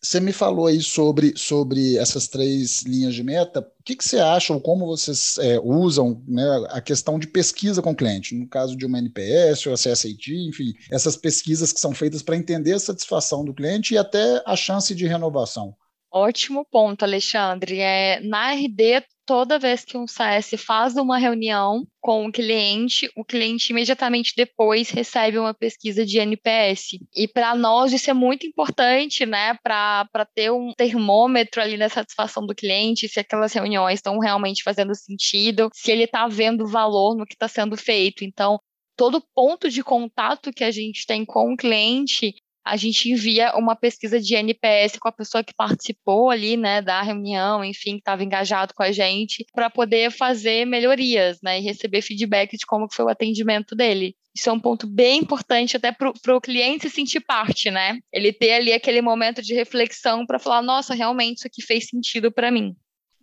Você me falou aí sobre, sobre essas três linhas de meta. O que, que você acha ou como vocês é, usam né, a questão de pesquisa com o cliente? No caso de uma NPS ou a CSAT, enfim, essas pesquisas que são feitas para entender a satisfação do cliente e até a chance de renovação. Ótimo ponto, Alexandre. É, na RD, toda vez que um CS faz uma reunião com o cliente, o cliente imediatamente depois recebe uma pesquisa de NPS. E para nós isso é muito importante, né, para ter um termômetro ali na satisfação do cliente, se aquelas reuniões estão realmente fazendo sentido, se ele está vendo valor no que está sendo feito. Então, todo ponto de contato que a gente tem com o cliente a gente envia uma pesquisa de NPS com a pessoa que participou ali, né, da reunião, enfim, que estava engajado com a gente, para poder fazer melhorias, né, e receber feedback de como foi o atendimento dele. Isso é um ponto bem importante até para o cliente se sentir parte, né? Ele ter ali aquele momento de reflexão para falar, nossa, realmente isso aqui fez sentido para mim.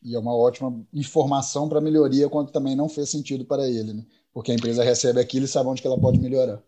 E é uma ótima informação para melhoria quando também não fez sentido para ele, né? Porque a empresa recebe aquilo e sabe onde que ela pode melhorar.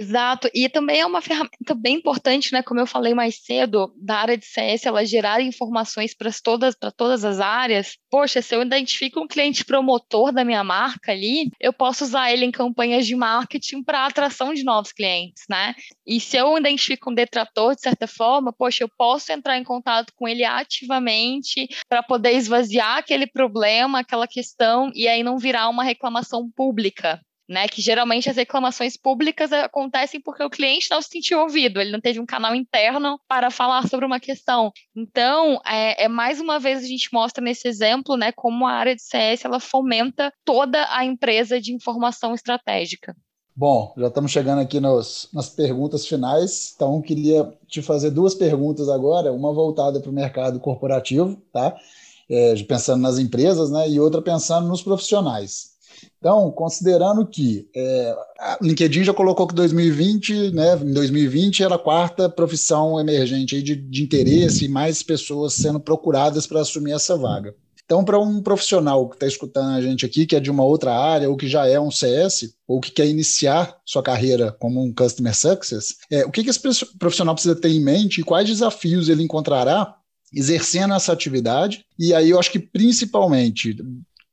Exato, e também é uma ferramenta bem importante, né? Como eu falei mais cedo, da área de CS, ela gerar informações para todas, todas as áreas. Poxa, se eu identifico um cliente promotor da minha marca ali, eu posso usar ele em campanhas de marketing para atração de novos clientes, né? E se eu identifico um detrator, de certa forma, poxa, eu posso entrar em contato com ele ativamente para poder esvaziar aquele problema, aquela questão, e aí não virar uma reclamação pública, né? Que geralmente as reclamações públicas acontecem porque o cliente não se sentiu ouvido, ele não teve um canal interno para falar sobre uma questão. Então, é, é, mais uma vez a gente mostra nesse exemplo, né, como a área de CS ela fomenta toda a empresa de informação estratégica. Bom, já estamos chegando aqui nos, nas perguntas finais, então queria te fazer duas perguntas agora, uma voltada para o mercado corporativo, tá? É, pensando nas empresas, né? E outra pensando nos profissionais. Então, considerando que é, o LinkedIn já colocou que 2020, né, em 2020 era a quarta profissão emergente de, de interesse e mais pessoas sendo procuradas para assumir essa vaga. Então, para um profissional que está escutando a gente aqui, que é de uma outra área, ou que já é um CS, ou que quer iniciar sua carreira como um Customer Success, é, o que, que esse profissional precisa ter em mente e quais desafios ele encontrará exercendo essa atividade? E aí eu acho que principalmente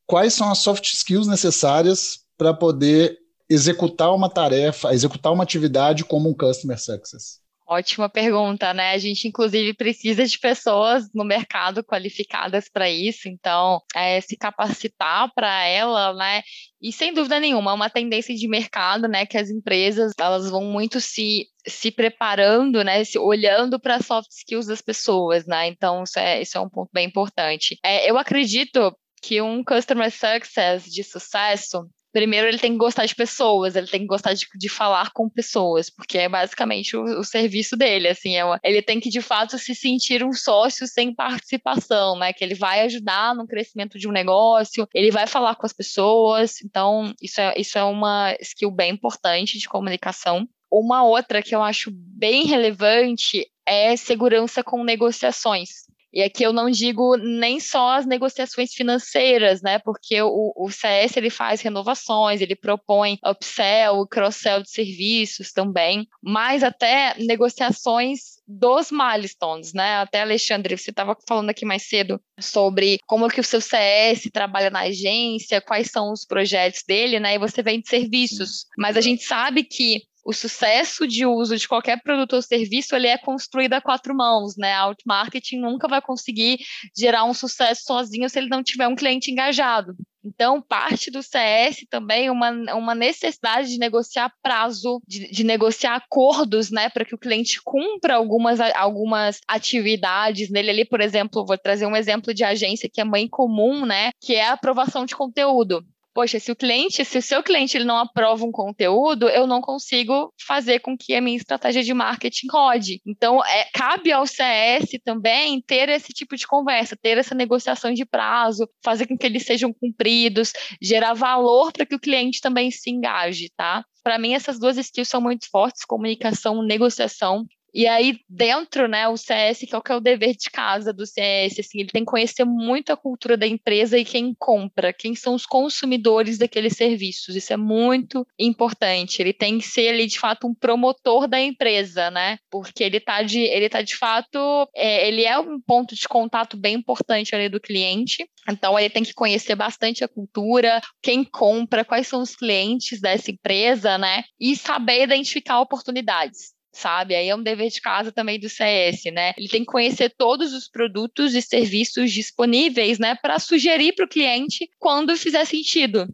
quais são as soft skills necessárias para poder executar uma tarefa, executar uma atividade como um customer success? Ótima pergunta, né? A gente, inclusive, precisa de pessoas no mercado qualificadas para isso, então, é, se capacitar para ela, né? E sem dúvida nenhuma, é uma tendência de mercado, né? Que as empresas elas vão muito se, se preparando, né? Se, olhando para soft skills das pessoas, né? Então, isso é, isso é um ponto bem importante. É, eu acredito que um customer success de sucesso, primeiro ele tem que gostar de pessoas, ele tem que gostar de, de falar com pessoas, porque é basicamente o, o serviço dele, assim, é, ele tem que de fato se sentir um sócio sem participação, né, que ele vai ajudar no crescimento de um negócio, ele vai falar com as pessoas, então isso é, isso é uma skill bem importante de comunicação. Uma outra que eu acho bem relevante é segurança com negociações. E aqui eu não digo nem só as negociações financeiras, né? Porque o, o CS ele faz renovações, ele propõe upsell, cross-sell de serviços também, mas até negociações dos milestones, né? Até Alexandre, você estava falando aqui mais cedo sobre como que o seu CS trabalha na agência, quais são os projetos dele, né? E você vende serviços. Mas a gente sabe que o sucesso de uso de qualquer produto ou serviço ele é construído a quatro mãos, né? A outmarketing nunca vai conseguir gerar um sucesso sozinho se ele não tiver um cliente engajado. Então, parte do CS também uma, uma necessidade de negociar prazo, de, de negociar acordos, né, para que o cliente cumpra algumas, algumas atividades nele ali, por exemplo, vou trazer um exemplo de agência que é mãe comum, né, que é a aprovação de conteúdo poxa, se o cliente, se o seu cliente ele não aprova um conteúdo, eu não consigo fazer com que a minha estratégia de marketing rode. Então, é, cabe ao CS também ter esse tipo de conversa, ter essa negociação de prazo, fazer com que eles sejam cumpridos, gerar valor para que o cliente também se engaje, tá? Para mim, essas duas skills são muito fortes: comunicação, negociação. E aí, dentro, né, o CS, que é o que é o dever de casa do CS, assim, ele tem que conhecer muito a cultura da empresa e quem compra, quem são os consumidores daqueles serviços. Isso é muito importante. Ele tem que ser ali, de fato, um promotor da empresa, né? Porque ele tá de, ele tá de fato, é, ele é um ponto de contato bem importante ali do cliente. Então, ele tem que conhecer bastante a cultura, quem compra, quais são os clientes dessa empresa, né? E saber identificar oportunidades sabe? Aí é um dever de casa também do CS, né? Ele tem que conhecer todos os produtos e serviços disponíveis, né, para sugerir para o cliente quando fizer sentido.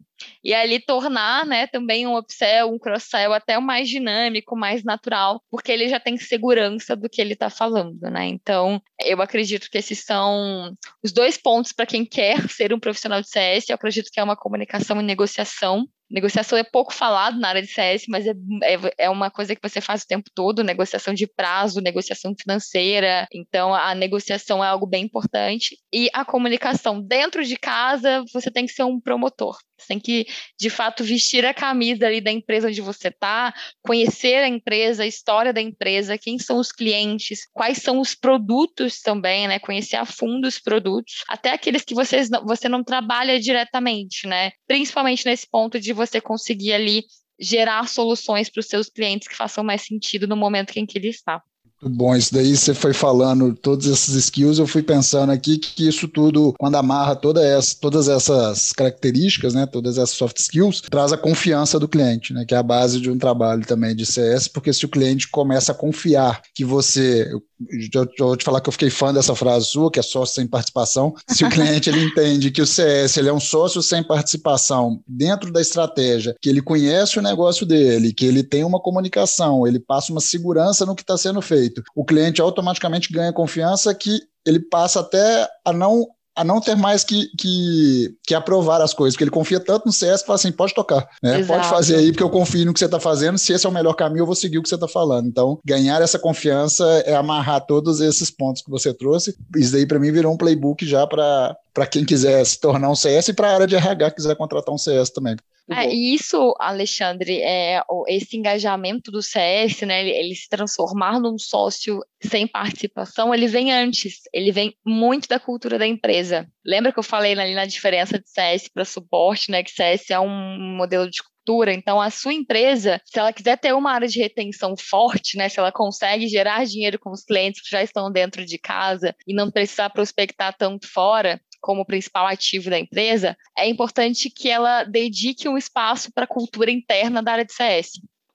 E ali tornar, né, também um upsell, um cross-sell até mais dinâmico, mais natural, porque ele já tem segurança do que ele está falando, né? Então, eu acredito que esses são os dois pontos para quem quer ser um profissional de CS. Eu acredito que é uma comunicação e negociação Negociação é pouco falado na área de CS, mas é, é, é, uma coisa que você faz o tempo todo, negociação de prazo, negociação financeira. Então, a negociação é algo bem importante. E a comunicação dentro de casa, você tem que ser um promotor. Você tem que, de fato, vestir a camisa ali da empresa onde você está, conhecer a empresa, a história da empresa, quem são os clientes, quais são os produtos também, né? Conhecer a fundo os produtos, até aqueles que vocês não, você não trabalha diretamente, né? Principalmente nesse ponto de você conseguir ali gerar soluções para os seus clientes que façam mais sentido no momento em que ele está. Muito bom, isso daí. Você foi falando todas essas skills, eu fui pensando aqui que isso tudo, quando amarra toda essa, todas essas características, né, todas essas soft skills, traz a confiança do cliente, né, que é a base de um trabalho também de CS, porque se o cliente começa a confiar que você, eu, vou te falar que eu fiquei fã dessa frase sua, que é sócio sem participação. Se o cliente ele entende que o CS ele é um sócio sem participação dentro da estratégia, que ele conhece o negócio dele, que ele tem uma comunicação, ele passa uma segurança no que está sendo feito, o cliente automaticamente ganha confiança que ele passa até a não a não ter mais que, que, que, aprovar as coisas, porque ele confia tanto no CS que fala assim, pode tocar, né? Pode fazer aí, porque eu confio no que você está fazendo, se esse é o melhor caminho, eu vou seguir o que você está falando. Então, ganhar essa confiança é amarrar todos esses pontos que você trouxe. Isso daí, para mim, virou um playbook já para quem quiser se tornar um CS e para a área de RH quiser contratar um CS também. É, e isso, Alexandre, é, esse engajamento do CS, né, ele, ele, se transformar num sócio sem participação, ele vem antes, ele vem muito da cultura da empresa. Lembra que eu falei ali na diferença de CS para suporte, né, que CS é um modelo de cultura, então a sua empresa, se ela quiser ter uma área de retenção forte, né, se ela consegue gerar dinheiro com os clientes que já estão dentro de casa e não precisar prospectar tanto fora, como principal ativo da empresa, é importante que ela dedique um espaço para a cultura interna da área de CS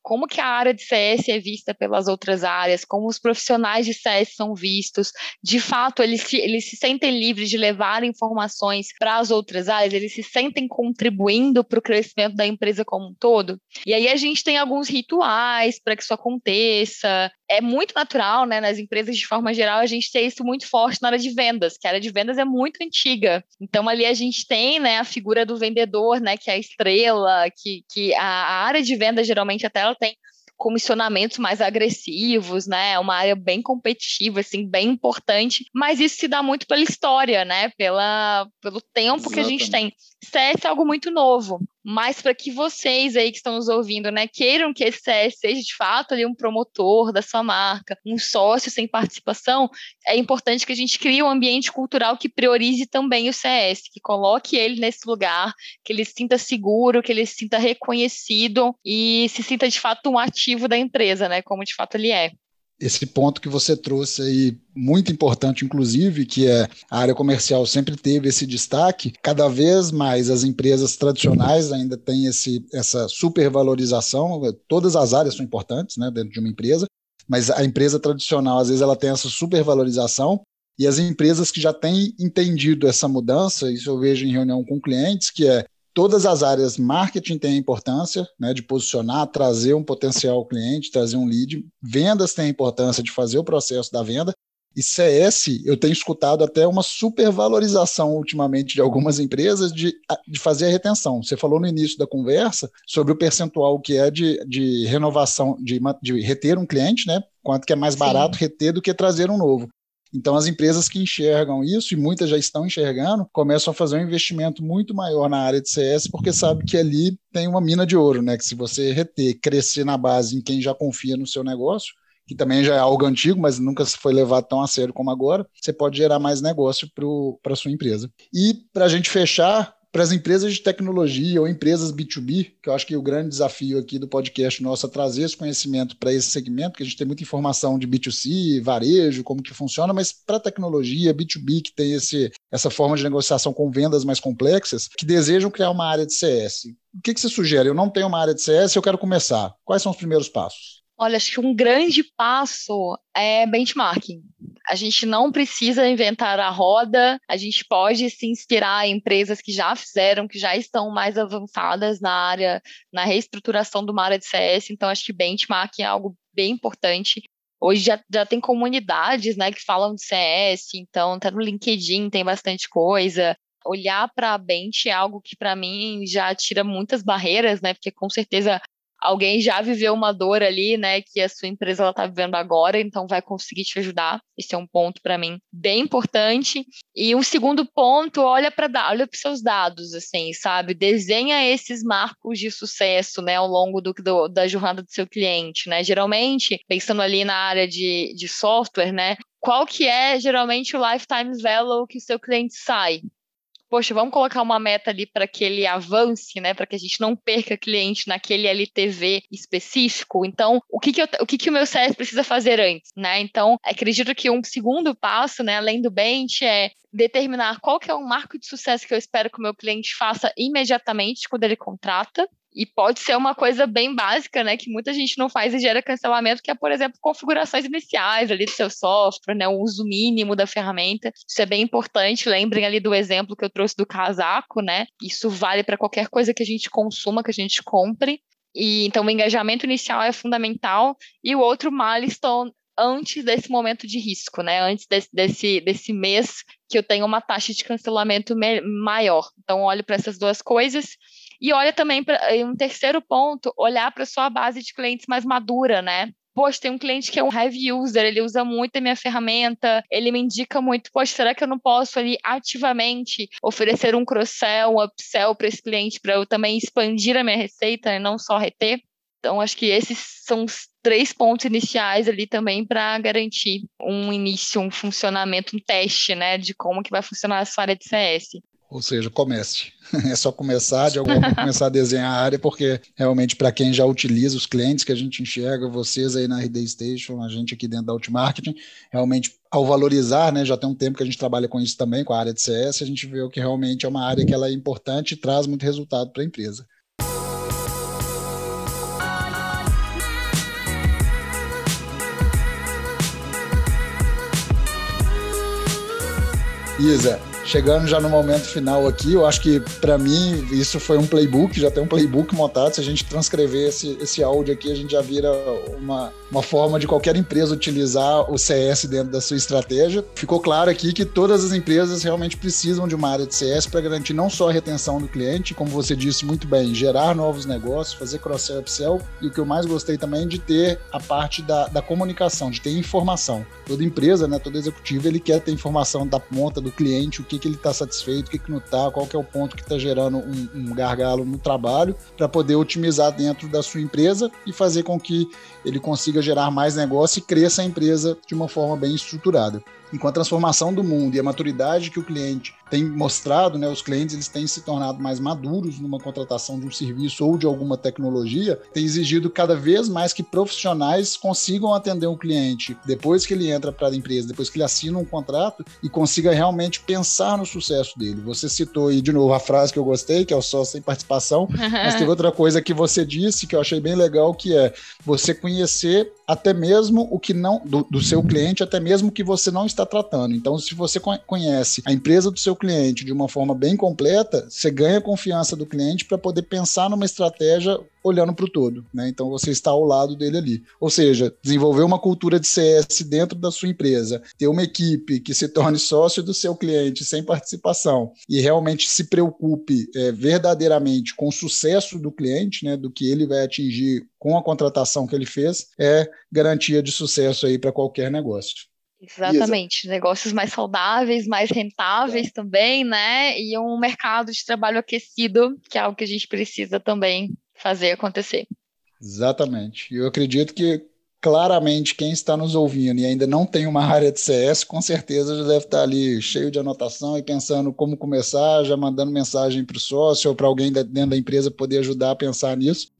como que a área de CS é vista pelas outras áreas, como os profissionais de CS são vistos, de fato eles se, eles se sentem livres de levar informações para as outras áreas, eles se sentem contribuindo para o crescimento da empresa como um todo. E aí a gente tem alguns rituais para que isso aconteça, é muito natural, né, nas empresas de forma geral, a gente ter isso muito forte na área de vendas, que a área de vendas é muito antiga. Então ali a gente tem, né, a figura do vendedor, né, que é a estrela, que, que a, a área de vendas geralmente até ela tem comissionamentos mais agressivos, né? É uma área bem competitiva, assim, bem importante, mas isso se dá muito pela história, né? Pela, pelo tempo Exatamente. que a gente tem. CS é algo muito novo, mas para que vocês aí que estão nos ouvindo, né, queiram que esse CS seja de fato ali um promotor da sua marca, um sócio sem participação, é importante que a gente crie um ambiente cultural que priorize também o CS, que coloque ele nesse lugar, que ele se sinta seguro, que ele se sinta reconhecido e se sinta de fato um ativo da empresa, né, como de fato ele é esse ponto que você trouxe aí, muito importante, inclusive, que é a área comercial sempre teve esse destaque, cada vez mais as empresas tradicionais ainda têm esse, essa supervalorização, todas as áreas são importantes né, dentro de uma empresa, mas a empresa tradicional, às vezes, ela tem essa supervalorização, e as empresas que já têm entendido essa mudança, isso eu vejo em reunião com clientes, que é todas as áreas marketing têm importância né, de posicionar, trazer um potencial cliente, trazer um lead. Vendas têm importância de fazer o processo da venda. E CS, eu tenho escutado até uma supervalorização ultimamente de algumas empresas de, de fazer a retenção. Você falou no início da conversa sobre o percentual que é de, de renovação, de, de reter um cliente, né? Quanto que é mais barato Sim. reter do que trazer um novo. Então, as empresas que enxergam isso, e muitas já estão enxergando, começam a fazer um investimento muito maior na área de CS, porque sabe que ali tem uma mina de ouro, né? Que se você reter, crescer na base em quem já confia no seu negócio, que também já é algo antigo, mas nunca foi levado tão a sério como agora, você pode gerar mais negócio para a sua empresa. E para a gente fechar, para as empresas de tecnologia ou empresas B2B, que eu acho que o grande desafio aqui do podcast nosso é trazer esse conhecimento para esse segmento, porque a gente tem muita informação de B2C, varejo, como que funciona, mas para tecnologia, B2B, que tem esse, essa forma de negociação com vendas mais complexas, que desejam criar uma área de CS. O que, que você sugere? Eu não tenho uma área de CS, eu quero começar. Quais são os primeiros passos? Olha, acho que um grande passo é benchmarking. A gente não precisa inventar a roda, a gente pode se inspirar em empresas que já fizeram, que já estão mais avançadas na área, na reestruturação uma área de CS. Então, acho que benchmarking é algo bem importante. Hoje já, já tem comunidades né, que falam de CS, então até no LinkedIn tem bastante coisa. Olhar para a Bench é algo que, para mim, já tira muitas barreiras, né? Porque com certeza alguém já viveu uma dor ali, né, que a sua empresa ela tá vivendo agora, então vai conseguir te ajudar. Esse é um ponto para mim bem importante. E um segundo ponto, olha para olha para seus dados, assim, sabe? Desenha esses marcos de sucesso, né, ao longo do, do, da jornada do seu cliente, né? Geralmente, pensando ali na área de, de software, né, qual que é geralmente o lifetime value que o seu cliente sai? Poxa, vamos colocar uma meta ali para que ele avance, né, para que a gente não perca cliente naquele LTV específico. Então, o que que, eu, o, que que o meu CS precisa fazer antes, né? Então, acredito que um segundo passo, né, além do bench, é determinar qual que é o marco de sucesso que eu espero que o meu cliente faça imediatamente quando ele contrata, e pode ser uma coisa bem básica, né, que muita gente não faz e gera cancelamento, que é, por exemplo, configurações iniciais ali do seu software, né, o uso mínimo da ferramenta. Isso é bem importante. Lembrem ali do exemplo que eu trouxe do casaco, né? Isso vale para qualquer coisa que a gente consuma, que a gente compre. E então o engajamento inicial é fundamental e o outro milestone antes desse momento de risco, né? Antes desse, desse, desse mês que eu tenho uma taxa de cancelamento maior. Então, olho para essas duas coisas e olha também para um terceiro ponto, olhar para sua base de clientes mais madura, né? Poxa, tem um cliente que é um heavy user, ele usa muito a minha ferramenta, ele me indica muito, poxa, será que eu não posso ali ativamente oferecer um cross-sell, um upsell para esse cliente para eu também expandir a minha receita e não só reter? Então, acho que esses são os três pontos iniciais ali também para garantir um início, um funcionamento, um teste, né, de como que vai funcionar a sua área de CS. Ou seja, comece. É só começar, de alguma forma, começar a desenhar a área, porque realmente, para quem já utiliza os clientes que a gente enxerga, vocês aí na RD Station, a gente aqui dentro da Outmarketing, realmente, ao valorizar, né, já tem um tempo que a gente trabalha com isso também, com a área de CS, a gente vê que realmente é uma área que ela é importante e traz muito resultado para a empresa. Isa, chegando já no momento final aqui, eu acho que para mim isso foi um playbook, já tem um playbook montado. Se a gente transcrever esse, esse áudio aqui, a gente já vira uma, uma forma de qualquer empresa utilizar o CS dentro da sua estratégia. Ficou claro aqui que todas as empresas realmente precisam de uma área de CS para garantir não só a retenção do cliente, como você disse muito bem, gerar novos negócios, fazer cross-sell, upsell, e o que eu mais gostei também de ter a parte da, da comunicação, de ter informação. Toda empresa, né, todo executivo, ele quer ter informação da ponta do cliente, o que, que ele está satisfeito, o que, que não está, qual que é o ponto que está gerando um, um gargalo no trabalho, para poder otimizar dentro da sua empresa e fazer com que ele consiga gerar mais negócio e cresça a empresa de uma forma bem estruturada. E com a transformação do mundo e a maturidade que o cliente tem mostrado, né, os clientes eles têm se tornado mais maduros numa contratação de um serviço ou de alguma tecnologia, tem exigido cada vez mais que profissionais consigam atender um cliente depois que ele entra para a empresa, depois que ele assina um contrato e consiga realmente pensar no sucesso dele. Você citou aí de novo a frase que eu gostei, que é o sócio sem participação, mas tem outra coisa que você disse que eu achei bem legal, que é você conhecer até mesmo o que não do, do seu cliente, até mesmo o que você não está tratando. Então, se você conhece a empresa do seu cliente de uma forma bem completa, você ganha confiança do cliente para poder pensar numa estratégia olhando para o todo, né? Então você está ao lado dele ali. Ou seja, desenvolver uma cultura de CS dentro da sua empresa, ter uma equipe que se torne sócio do seu cliente sem participação e realmente se preocupe é, verdadeiramente com o sucesso do cliente, né? Do que ele vai atingir com a contratação que ele fez, é garantia de sucesso aí para qualquer negócio. Exatamente, negócios mais saudáveis, mais rentáveis é. também, né? E um mercado de trabalho aquecido, que é algo que a gente precisa também fazer acontecer. Exatamente. Eu acredito que claramente quem está nos ouvindo e ainda não tem uma área de CS, com certeza já deve estar ali cheio de anotação e pensando como começar, já mandando mensagem para o sócio ou para alguém dentro da empresa poder ajudar a pensar nisso.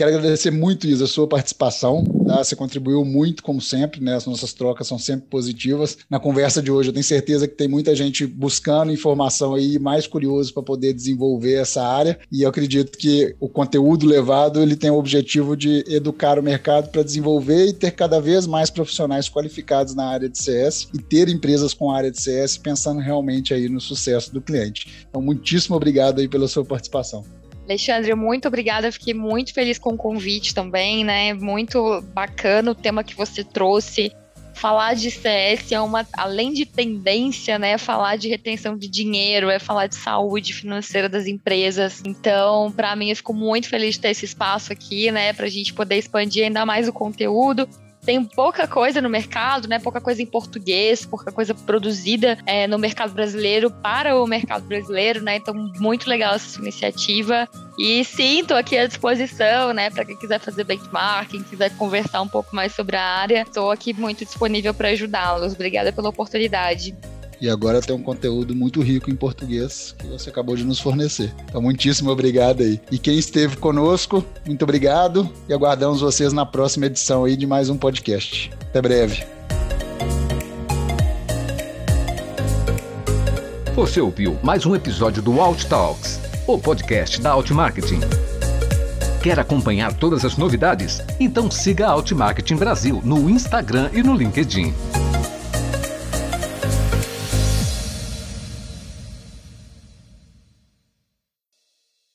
Quero agradecer muito, Isa, a sua participação. Tá? Você contribuiu muito, como sempre, né? As nossas trocas são sempre positivas. Na conversa de hoje, eu tenho certeza que tem muita gente buscando informação aí, mais curioso para poder desenvolver essa área. E eu acredito que o conteúdo levado ele tem o objetivo de educar o mercado para desenvolver e ter cada vez mais profissionais qualificados na área de CS e ter empresas com área de CS pensando realmente aí no sucesso do cliente. Então, muitíssimo obrigado aí pela sua participação. Alexandre, muito obrigada. Fiquei muito feliz com o convite também, né? Muito bacana o tema que você trouxe. Falar de CS é uma, além de tendência, né? Falar de retenção de dinheiro, é falar de saúde financeira das empresas. Então, para mim, eu fico muito feliz de ter esse espaço aqui, né? Para a gente poder expandir ainda mais o conteúdo tem pouca coisa no mercado, né? Pouca coisa em português, pouca coisa produzida é, no mercado brasileiro para o mercado brasileiro, né? Então, muito legal essa iniciativa. E sim, estou aqui à disposição, né? Para quem quiser fazer benchmark, quem quiser conversar um pouco mais sobre a área, estou aqui muito disponível para ajudá-los. Obrigada pela oportunidade e agora tem um conteúdo muito rico em português que você acabou de nos fornecer. Então, muitíssimo obrigado aí. E quem esteve conosco, muito obrigado e aguardamos vocês na próxima edição aí de mais um podcast. Até breve. Você ouviu mais um episódio do Alt Talks, o podcast da Alt Marketing. Quer acompanhar todas as novidades? Então siga a Alt Marketing Brasil no Instagram e no LinkedIn.